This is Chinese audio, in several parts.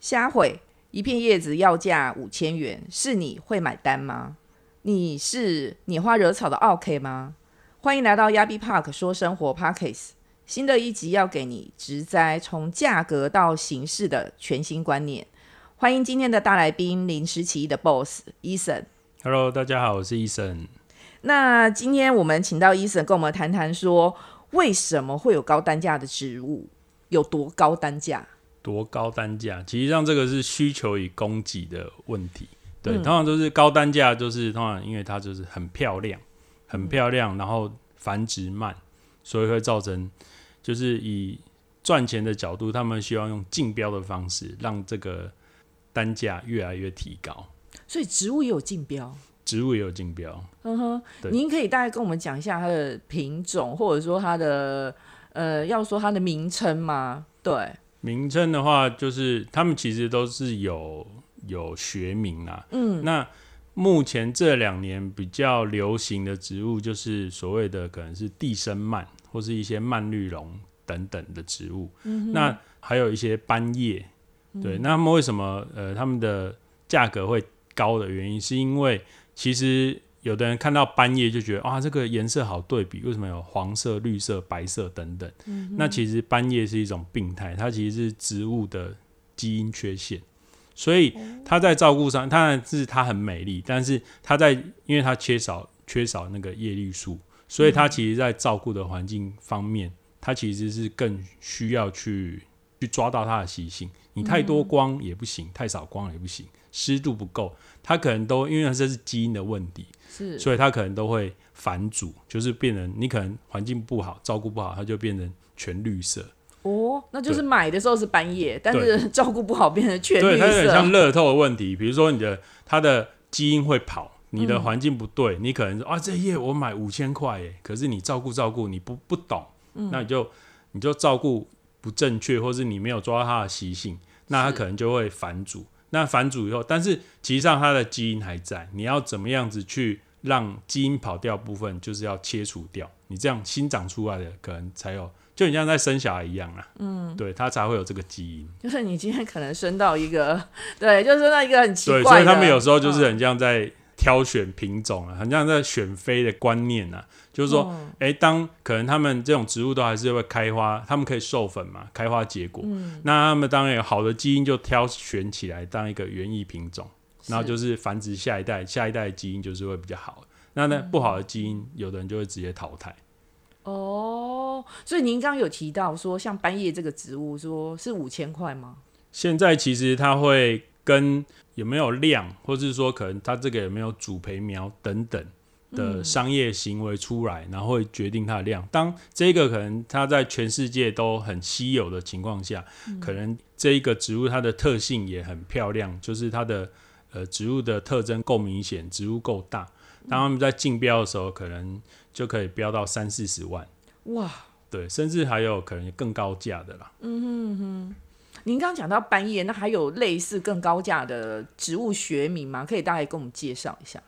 虾毁一片叶子要价五千元，是你会买单吗？你是拈花惹草的 OK 吗？欢迎来到亚比 Park 说生活 Parkes，新的一集要给你直栽从价格到形式的全新观念。欢迎今天的大来宾临时起意的 Boss 伊森。Hello，大家好，我是 Eason。那今天我们请到伊森跟我们谈谈说，为什么会有高单价的植物？有多高单价？多高单价？其实上这个是需求与供给的问题。对，嗯通常都是高单价，就是通常因为它就是很漂亮，很漂亮，然后繁殖慢，所以会造成就是以赚钱的角度，他们希望用竞标的方式，让这个单价越来越提高。所以植物也有竞标。植物也有竞标，嗯哼，您可以大概跟我们讲一下它的品种，或者说它的呃，要说它的名称吗？对，名称的话，就是他们其实都是有有学名啦。嗯，那目前这两年比较流行的植物，就是所谓的可能是地生蔓，或是一些蔓绿绒等等的植物。那还有一些斑叶，对，那他们为什么呃他们的价格会高的原因，是因为其实有的人看到斑叶就觉得啊，这个颜色好对比，为什么有黄色、绿色、白色等等？那其实斑叶是一种病态，它其实是植物的基因缺陷，所以它在照顾上，当然是它很美丽，但是它在因为它缺少缺少那个叶绿素，所以它其实在照顾的环境方面，它其实是更需要去去抓到它的习性。你太多光也不行，太少光也不行，湿度不够，它可能都因为这是基因的问题，是，所以它可能都会反主，就是变成你可能环境不好，照顾不好，它就变成全绿色。哦，那就是买的时候是半夜，但是 照顾不好变成全对，它有点像。乐透的问题。比如说你的它的基因会跑，你嗯的环境不对，你可能说啊这叶我买五千块耶，可是你照顾照顾你不不懂，嗯那你就你就照顾不正确，或是你没有抓到它的习性，那它可能就会反主。那反主以后，但是其实上它的基因还在，你要怎么样子去让基因跑掉部分，就是要切除掉，你这样新长出来的可能才有，就你像在生小孩一样啊，嗯，对，它才会有这个基因。就是你今天可能生到一个，对，就是生到一个很奇，怪的。所以他们有时候就是嗯很像在挑选品种啊，很像在选妃的观念啊，就是说，嗯。哎、当可能他们这种植物都还是会开花，他们可以授粉嘛，开花结果，嗯。那他们当然有好的基因就挑选起来当一个园艺品种，然后就是繁殖下一代，下一代的基因就是会比较好。那那嗯不好的基因，有的人就会直接淘汰。哦，所以您刚刚有提到说，像斑叶这个植物，说是五千块吗？现在其实它会跟有没有量，或是说可能它这个有没有主培苗等等的商业行为出来，然后会决定它的量。当这个可能它在全世界都很稀有的情况下，可能这一个植物它的特性也很漂亮，就是它的呃植物的特征够明显，植物够大。当他们在竞标的时候，可能就可以标到三四十万，哇，对，甚至还有可能更高价的啦。嗯哼哼您刚刚讲到斑叶，那还有类似更高价的植物学名吗？可以大概跟我们介绍一下。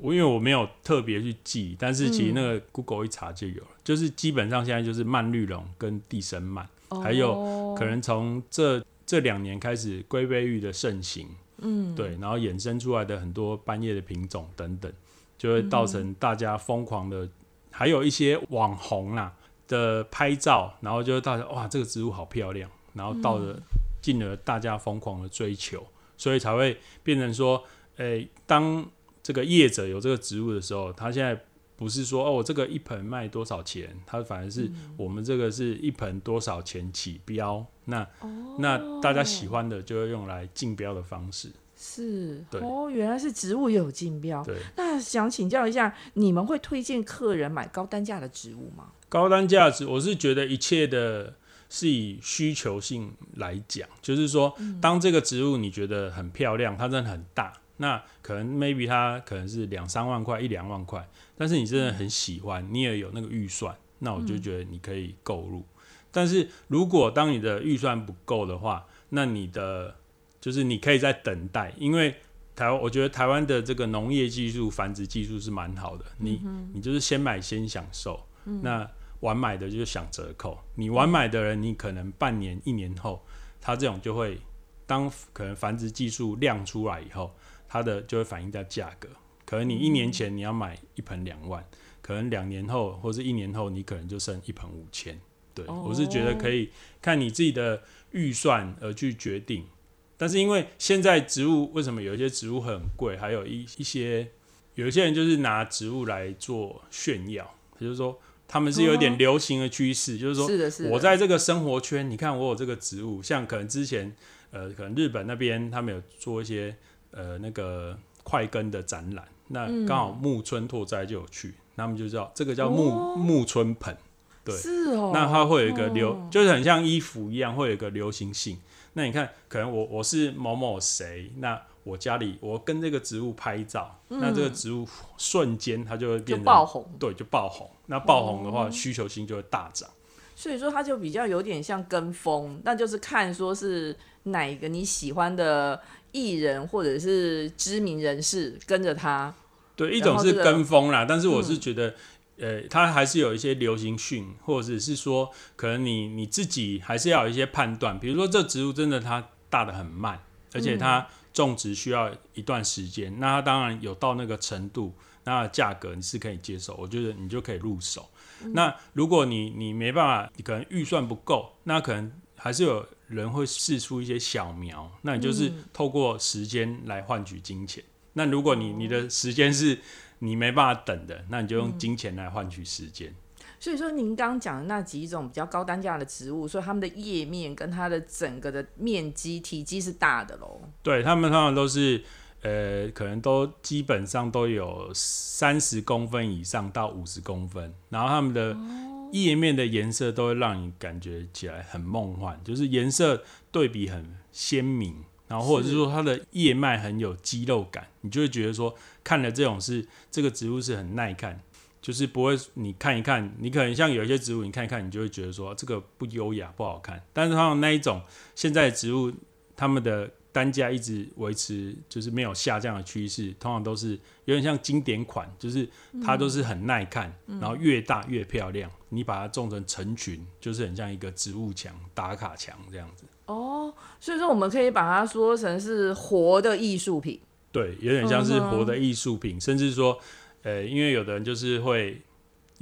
我因为我没有特别去记，但是其实那嗯个 Google 一查就有了，就是基本上现在就是蔓绿绒跟地生蔓，还有哦可能从这这两年开始龟背玉的盛行，嗯，对，然后衍生出来的很多斑叶的品种等等，就会造成大家疯狂的，还有一些网红啦的拍照，然后就会大家哇这个植物好漂亮，然后到了进而大家疯狂的追求，所以才会变成说，诶、当这个业者有这个植物的时候，他现在不是说哦，我这个一盆卖多少钱，它反而是我们这个是一盆多少钱起标，那、那大家喜欢的就会用来竞标的方式。是哦，原来是植物也有竞标。对，那想请教一下，你们会推荐客人买高单价的植物吗？高单价值，我是觉得一切的是以需求性来讲，就是说，当这个植物你觉得很漂亮，它真的很大，那可能 maybe 它可能是两三万块、一两万块，但是你真的很喜欢，你也有那个预算，那我就觉得你可以购入。但是如果当你的预算不够的话，那你的就是你可以在等待，因为台湾我觉得台湾的这个农业技术、繁殖技术是蛮好的，你、你就是先买先享受，那晚买的就是享折扣，你晚买的人，你可能半年、一年后，他这种就会当可能繁殖技术亮出来以后，它的就会反映在价格。可能你一年前你要买一盆两万，可能两年后或者一年后你可能就剩一盆五千。对我是觉得可以看你自己的预算而去决定。但是因为现在植物为什么有一些植物很贵，还有一一些有一些人就是拿植物来做炫耀，就是说他们是有点流行的趋势，就是说是的，是的我在这个生活圈，你看我有这个植物，像可能之前呃，可能日本那边他们有做一些呃那个快根的展览，那嗯。刚好木村拓哉就有去，他们就叫这个叫木、哦。木村盆，对。是哦，那它会有一个流，哦。就是很像衣服一样，会有一个流行性。那你看，可能我我是某某谁，那我家里我跟这个植物拍照，那这个植物瞬间它就会变成爆红，对，就爆红。那爆红的哦。话，需求性就会大涨。所以说它就比较有点像跟风，那就是看说是哪一个你喜欢的艺人或者是知名人士跟着他，对，一种是跟风啦，但是我嗯是觉得，呃，他还是有一些流行讯，或者是说，可能你你自己还是要有一些判断。比如说，这植物真的它大的很慢，而且嗯它种植需要一段时间，那它当然有到那个程度，那价格你是可以接受，我觉得你就可以入手。嗯那如果你你没办法，你可能预算不够，那可能还是有人会试出一些小苗，那你就是嗯透过时间来换取金钱。那如果你你的时间是你没办法等的，那你就用金钱来换取时间。所以说您刚刚讲的那几种比较高单价的植物，所以它们的叶面跟它的整个的面积体积是大的喽。对它们通常都是呃，可能都基本上都有三十公分以上到五十公分，然后它们的叶面的颜色都会让你感觉起来很梦幻，就是颜色对比很鲜明，然后或者是说它的叶脉很有肌肉感，你就会觉得说看了这种是这个植物是很耐看。就是不会，你看一看，你可能像有一些植物，你看一看，你就会觉得说这个不优雅、不好看。但是它那一种现在植物，它们的单价一直维持就是没有下降的趋势，通常都是有点像经典款，就是它都是很耐看，然后越大越漂亮。你把它种成成群，就是很像一个植物墙、打卡墙这样子。哦，所以说我们可以把它说成是活的艺术品。对，有点像是活的艺术品，甚至说，呃，因为有的人就是会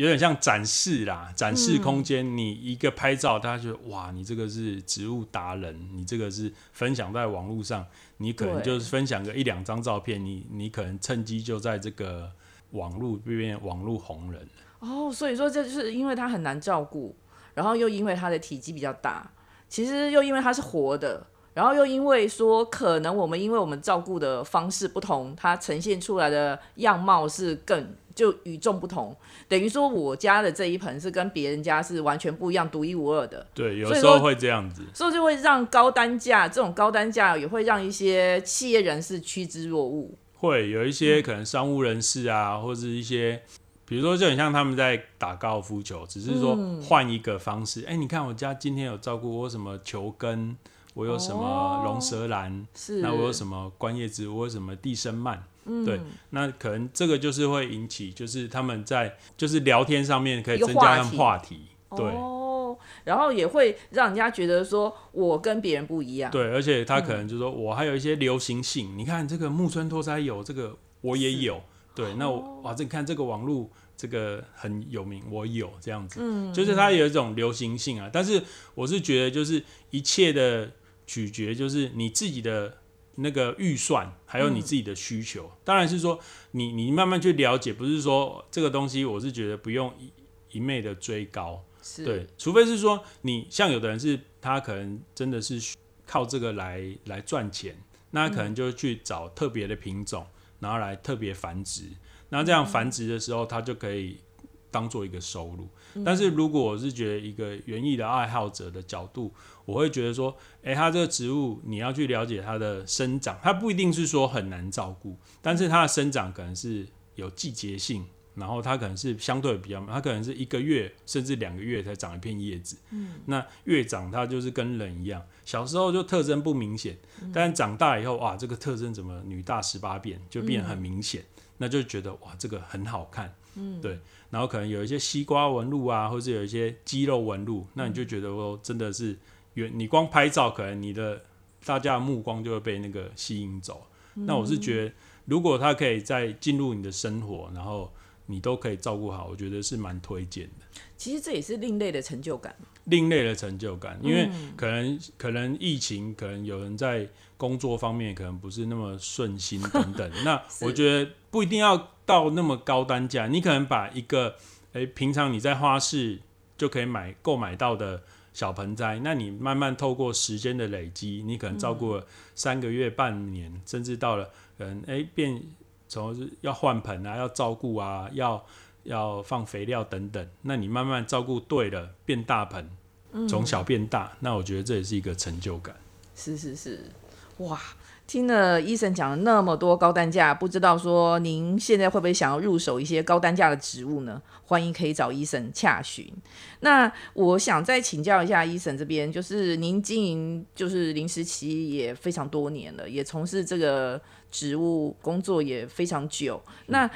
有点像展示啦，展示嗯空间。你一个拍照，大家觉得哇，你这个是植物达人，你这个是分享在网络上，你可能就是分享个一两张照片，你你可能趁机就在这个网络变网络红人。哦，所以说这就是因为它很难照顾，然后又因为它的体积比较大，其实又因为它是活的，然后又因为说可能我们因为我们照顾的方式不同，它呈现出来的样貌是更就与众不同，等于说我家的这一盆是跟别人家是完全不一样、独一无二的，对，有时候会这样子。所以就会让高单价这种高单价也会让一些企业人士趋之若鹜。会有一些可能商务人士啊，或者一些，比如说就很像他们在打高尔夫球，只是说换一个方式。哎、你看我家今天有照顾我什么球根，我有什么哦龙舌兰，是，那我有什么观叶植物，我有什么地生蔓，嗯对，那可能这个就是会引起，就是他们在就是聊天上面可以增加他们话题对。哦，然后也会让人家觉得说我跟别人不一样。对，而且他可能就说，我还有一些流行性，你看这个木村拓哉有这个，我也有。对，那我哇，这你看这个网络这个很有名，我有这样子，嗯，就是它有一种流行性啊。但是我是觉得，就是一切的取决就是你自己的那个预算，还有你自己的需求。当然是说你你慢慢去了解，不是说这个东西，我是觉得不用一一昧的追高。对，除非是说你像有的人是他可能真的是靠这个来来赚钱，那可能就去找特别的品种，然后来特别繁殖。那这样繁殖的时候，他就可以当做一个收入。但是如果我是觉得一个园艺的爱好者的角度，我会觉得说，诶，它这个植物你要去了解它的生长，它不一定是说很难照顾，但是它的生长可能是有季节性，然后它可能是相对比较慢，它可能是一个月甚至两个月才长一片叶子。嗯，那越长它就是跟人一样，小时候就特征不明显，但长大以后哇，这个特征怎么女大十八变就变得很明显，那就觉得哇，这个很好看。嗯，对，然后可能有一些西瓜纹路啊，或者有一些肌肉纹路，那你就觉得哦，真的是原你光拍照，可能你的大家的目光就会被那个吸引走。那我是觉得，如果他可以再进入你的生活，然后你都可以照顾好，我觉得是蛮推荐的。其实这也是另类的成就感。另类的成就感，因为可能可能疫情，可能有人在工作方面可能不是那么顺心等等。那我觉得不一定要到那么高单价，你可能把一个诶平常你在花市就可以买购买到的小盆栽，那你慢慢透过时间的累积，你可能照顾了三个月、半年，甚至到了可能诶变从要换盆啊，要照顾啊，要要放肥料等等，那你慢慢照顾对了，变大盆。从小变大，那我觉得这也是一个成就感。是是是，哇！听了医生讲了那么多高单价，不知道说您现在会不会想要入手一些高单价的植物呢？欢迎可以找医生洽询。那我想再请教一下医生这边，就是您经营就是临时期也非常多年了，也从事这个植物工作也非常久，那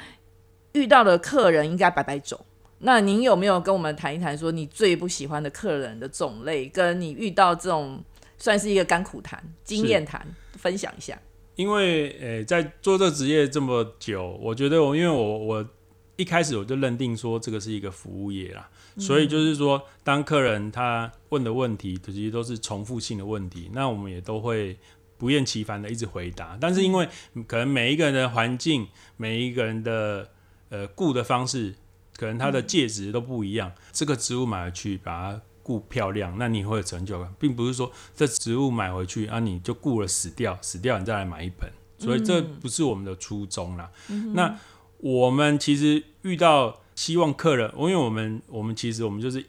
遇到的客人应该百百种。那您有没有跟我们谈一谈，说你最不喜欢的客人的种类，跟你遇到这种算是一个甘苦谈、经验谈，分享一下？因为呃，在做这个职业这么久，我觉得我因为我我一开始我就认定说这个是一个服务业啦，所以就是说，当客人他问的问题其实都是重复性的问题，那我们也都会不厌其烦的一直回答。但是因为可能每一个人的环境，每一个人的呃雇的方式。可能他的介质都不一样，这个植物买回去把它顾漂亮，那你会有成就感，并不是说这植物买回去啊你就顾了死掉，死掉你再来买一盆，所以这不是我们的初衷啦。那我们其实遇到希望客人，因为我们我们其实我们就是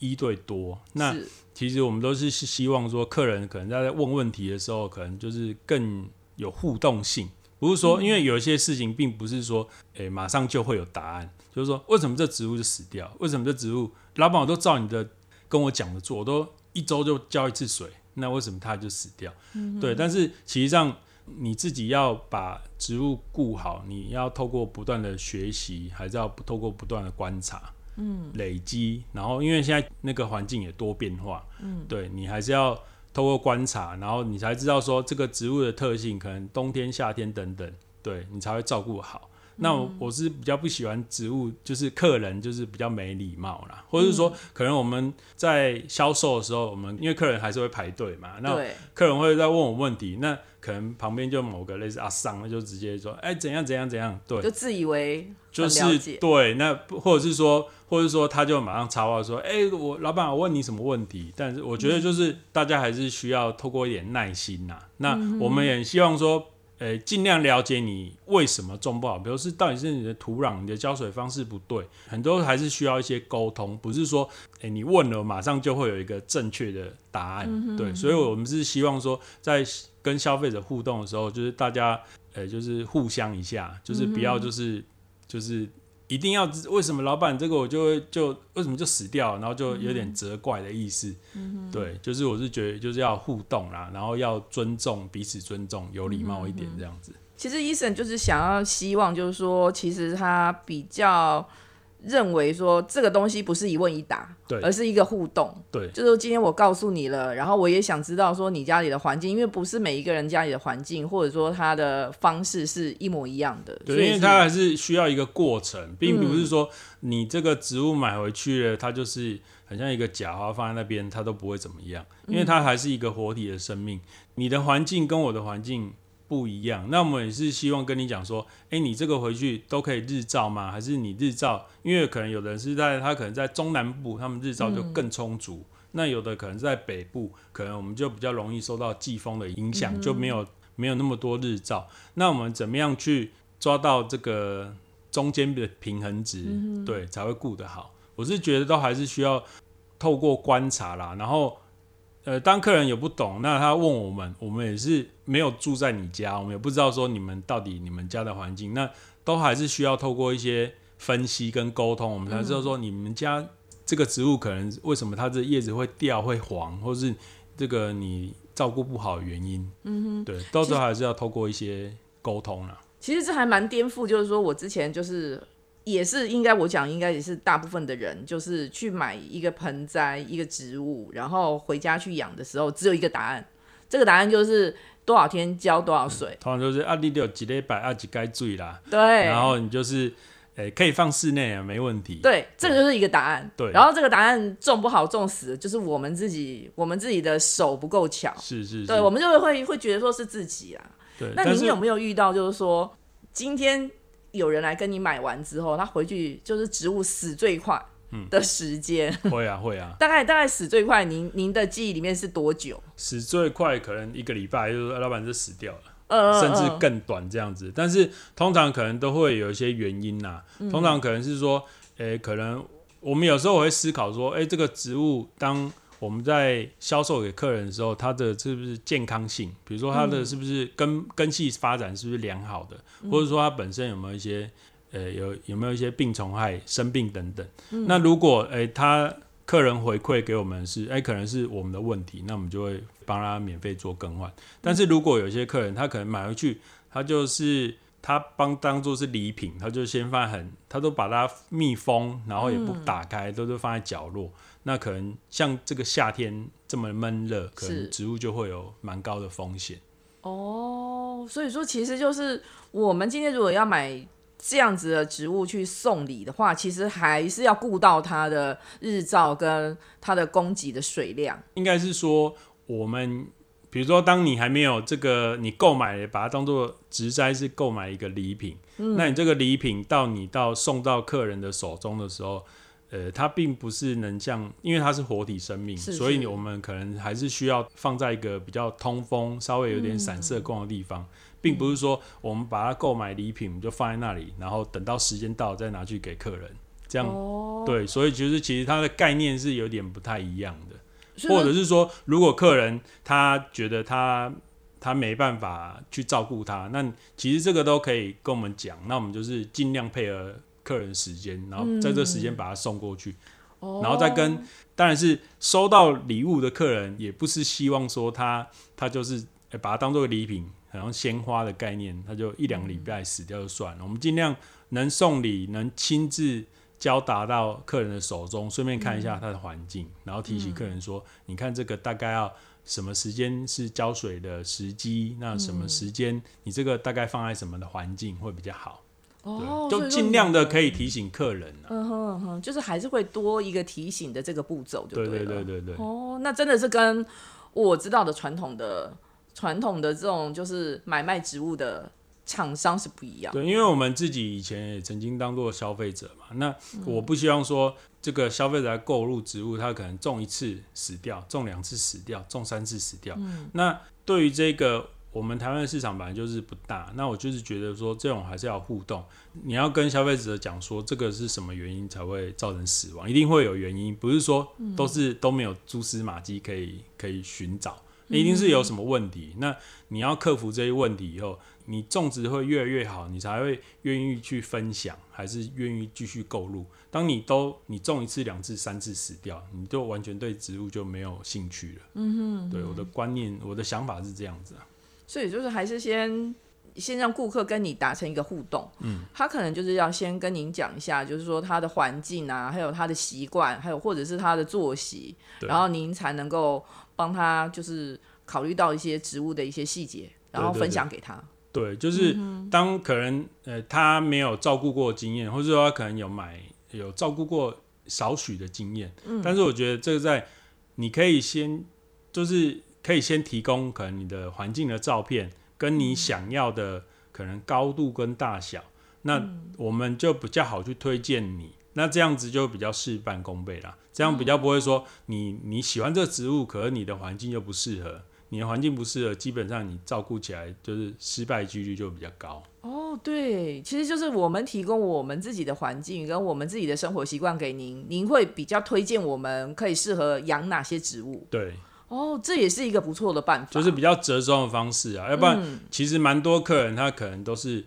一对多，那其实我们都是希望说客人可能在问问题的时候，可能就是更有互动性。不是说，因为有一些事情并不是说，诶，马上就会有答案。就是说，为什么这植物就死掉？为什么这植物，老板我都照你的跟我讲的做，我都一周就浇一次水，那为什么它就死掉？对，但是其实上你自己要把植物顾好，你要透过不断的学习，还是要透过不断的观察，嗯，累积。然后，因为现在那个环境也多变化，嗯，对你还是要。透过观察，然后你才知道说这个植物的特性，可能冬天、夏天等等，对你才会照顾好。那我是比较不喜欢植物，就是客人就是比较没礼貌啦，或者是说，可能我们在销售的时候，我们因为客人还是会排队嘛，那客人会在问我问题，那可能旁边就某个类似阿桑，那就直接说，哎，怎样怎样怎样，对，就自以为就是对，那或者是说，或者说他就马上插话说，哎，我老板，我问你什么问题？但是我觉得就是大家还是需要透过一点耐心呐，那我们也希望说。呃，尽量了解你为什么种不好，比如是到底是你的土壤、你的浇水方式不对，很多还是需要一些沟通，不是说，诶，你问了马上就会有一个正确的答案，对，所以我们是希望说，在跟消费者互动的时候，就是大家，呃，就是互相一下，就是不要就是就是。一定要为什么老板这个我就会就为什么就死掉，然后就有点责怪的意思。对，就是我是觉得就是要互动啦，然后要尊重彼此，尊重有礼貌一点这样子。其实医生就是想要希望，就是说其实他比较。认为说这个东西不是一问一答，对，而是一个互动，对，就是今天我告诉你了，然后我也想知道说你家里的环境，因为不是每一个人家里的环境或者说他的方式是一模一样的，对，因为它还是需要一个过程，并不是说你这个植物买回去了，它就是很像一个假花放在那边，它都不会怎么样，因为它还是一个活体的生命，你的环境跟我的环境。不一样，那我们也是希望跟你讲说，哎，你这个回去都可以日照吗？还是你日照？因为可能有的人是在他可能在中南部，他们日照就更充足。那有的可能在北部，可能我们就比较容易受到季风的影响，就没有没有那么多日照。那我们怎么样去抓到这个中间的平衡值？对，才会顾得好。我是觉得都还是需要透过观察啦，然后。呃，当客人有不懂，那他问我们，我们也是没有住在你家，我们也不知道说你们到底你们家的环境，那都还是需要透过一些分析跟沟通，我们才知道说你们家这个植物可能为什么它的叶子会掉会黄，或是这个你照顾不好的原因。嗯哼，对，到时候还是要透过一些沟通啊。其实这还蛮颠覆，就是说我之前就是。也是应该，我讲应该也是大部分的人，就是去买一个盆栽、一个植物，然后回家去养的时候，只有一个答案，这个答案就是多少天浇多少水。通常就是啊，你有几礼拜啊，几该注意啦。对，然后你就是，诶、可以放室内啊，没问题。对，这个就是一个答案。对然后这个答案种不好种死，就是我们自己我们自己的手不够巧。是是是，对，我们就会会会觉得说是自己啊。对。那您有没有遇到，就是说今天有人来跟你买完之后，他回去就是植物死最快嗯的时间，会啊会啊，大概大概死最快，您您的记忆里面是多久？死最快可能一个礼拜，就是老板就死掉了。呃，甚至呃更短这样子。但是通常可能都会有一些原因呐、嗯通常可能是说，诶、可能我们有时候会思考说，诶、这个植物当我们在销售给客人的时候，它的是不是健康性？比如说它嗯的是不是根根系发展是不是良好的，或者说它本身有没有一些呃有有没有一些病虫害、生病等等。嗯那如果诶、他客人回馈给我们是，哎、可能是我们的问题，那我们就会帮他免费做更换。但是如果有些客人他可能买回去，他就是他帮当做是礼品，他就先放在很，他都把它密封，然后也不打开，都是放在角落。那可能像这个夏天这么闷热，可是能植物就会有蛮高的风险。哦，所以说其实就是我们今天如果要买这样子的植物去送礼的话，其实还是要顾到它的日照跟它的供给的水量。应该是说，我们比如说，当你还没有这个，你购买把它当做植栽是购买一个礼品，那你这个礼品到你到送到客人的手中的时候，呃，它并不是能像，因为它是活体生命，是所以我们可能还是需要放在一个比较通风、稍微有点散射光的地方，并不是说我们把它购买礼品我们就放在那里，然后等到时间到再拿去给客人，这样、哦，对，所以其实其实它的概念是有点不太一样的。或者是说，如果客人他觉得他他没办法去照顾他，那其实这个都可以跟我们讲，那我们就是尽量配合客人时间，然后在这时间把他送过去，哦然后再跟当然是收到礼物的客人，也不是希望说他他就是呃把它当做礼品，好像鲜花的概念，他就一两个礼拜死掉就算了。我们尽量能送礼，能亲自交达到客人的手中，顺便看一下他的环境，然后提醒客人说：“你看这个大概要什么时间是浇水的时机？那什么时间你这个大概放在什么的环境会比较好？哦，就尽量的可以提醒客人、啊。嗯哼嗯哼，就是还是会多一个提醒的这个步骤，就对了。对对对对。哦，那真的是跟我知道的传统的传统的这种就是买卖植物的厂商是不一样。对，因为我们自己以前也曾经当过消费者嘛，那我不希望说这个消费者来购入植物，他可能种一次死掉，种两次死掉，种三次死掉。那对于这个我们台湾的市场本来就是不大，那我就是觉得说这种还是要互动，你要跟消费者讲说这个是什么原因才会造成死亡，一定会有原因，不是说都是都没有蛛丝马迹可以可以寻找。一定是有什么问题，那你要克服这些问题以后，你种植会越来越好，你才会愿意去分享，还是愿意继续购入。当你都你种一次、两次、三次死掉，你就完全对植物就没有兴趣了。嗯哼，对，我的观念、我的想法是这样子啊。所以就是还是先先让顾客跟你达成一个互动，嗯，他可能就是要先跟您讲一下，就是说他的环境啊，还有他的习惯，还有或者是他的作息，然后您才能够帮他就是考虑到一些植物的一些细节，然后分享给他。对，就是当可能呃他没有照顾过经验，或者说他可能有买有照顾过少许的经验，但是我觉得这个在你可以先就是可以先提供可能你的环境的照片，跟你想要的可能高度跟大小，那我们就比较好去推荐你。那这样子就比较事半功倍啦，这样比较不会说你你喜欢这个植物，可是你的环境又不适合，你的环境不适合，基本上你照顾起来就是失败几率就比较高。哦，对，其实就是我们提供我们自己的环境跟我们自己的生活习惯给您，您会比较推荐我们可以适合养哪些植物。对，哦，这也是一个不错的办法，就是比较折中的方式啊，要不然嗯其实蛮多客人他可能都是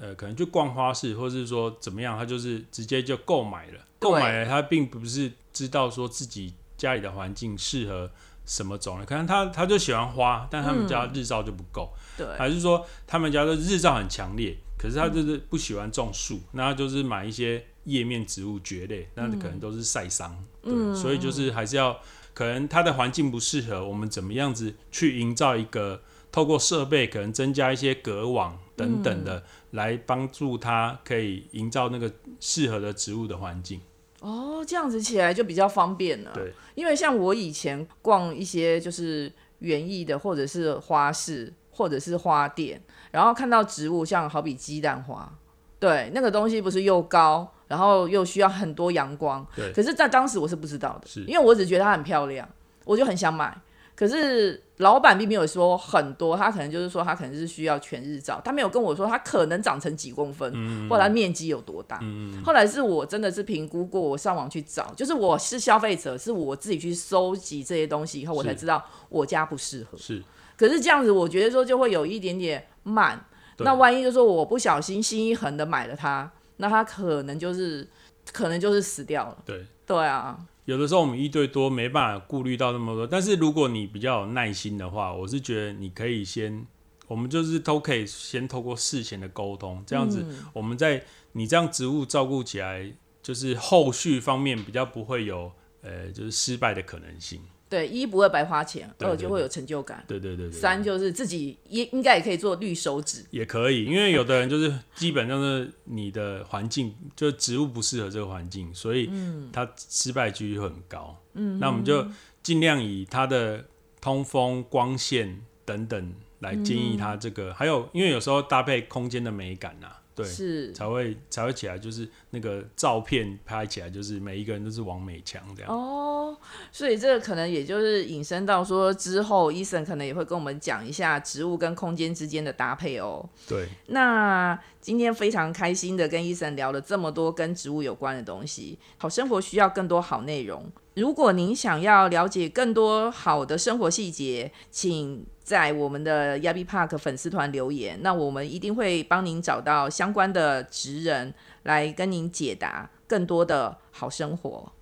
呃，可能就逛花市，或是说怎么样，他就是直接就购买了，购买了他并不是知道说自己家里的环境适合什么种类，可能他他就喜欢花，但他们家日照就不够，对，还是说他们家的日照很强烈，可是他就是不喜欢种树，那他就是买一些叶面植物蕨类，那可能都是晒伤，对，所以就是还是要可能它的环境不适合，我们怎么样子去营造一个透过设备可能增加一些隔网等等的，来帮助它可以营造那个适合的植物的环境。哦，这样子起来就比较方便了。对，因为像我以前逛一些就是园艺的，或者是花市，或者是花店，然后看到植物，像好比鸡蛋花，对，那个东西不是又高，然后又需要很多阳光。对可是，在当时我是不知道的，是因为我只觉得它很漂亮，我就很想买。可是老板并没有说很多，他可能就是说他可能是需要全日照，他没有跟我说他可能长成几公分，或者它面积有多大。后来是我真的是评估过，我上网去找，就是我是消费者，是我自己去收集这些东西以后，我才知道我家不适合。是，可是这样子，我觉得说就会有一点点慢。那万一就说我不小心心一横的买了它，那它可能就是可能就是死掉了。对。对啊，有的时候我们一对多没办法顾虑到那么多，但是如果你比较有耐心的话，我是觉得你可以先，我们就是都可以先透过事前的沟通，这样子嗯我们在你这样植物照顾起来，就是后续方面比较不会有呃就是失败的可能性。对，一不会白花钱，对对对二就会有成就感。对对对三就是自己也应该也可以做绿手指。也可以，因为有的人就是基本上是你的环境，就植物不适合这个环境，所以它失败几率会很高。嗯，那我们就尽量以它的通风、光线等等来建议它这个，还有因为有时候搭配空间的美感呐、对，是才会才会起来，就是那个照片拍起来，就是每一个人都是王美强这样。哦，所以这个可能也就是引申到说之后，医生可能也会跟我们讲一下植物跟空间之间的搭配哦。对，那今天非常开心的跟医生聊了这么多跟植物有关的东西。好生活需要更多好内容。如果您想要了解更多好的生活细节，请在我们的 Yabi Park 粉丝团留言，那我们一定会帮您找到相关的职人来跟您解答更多的好生活。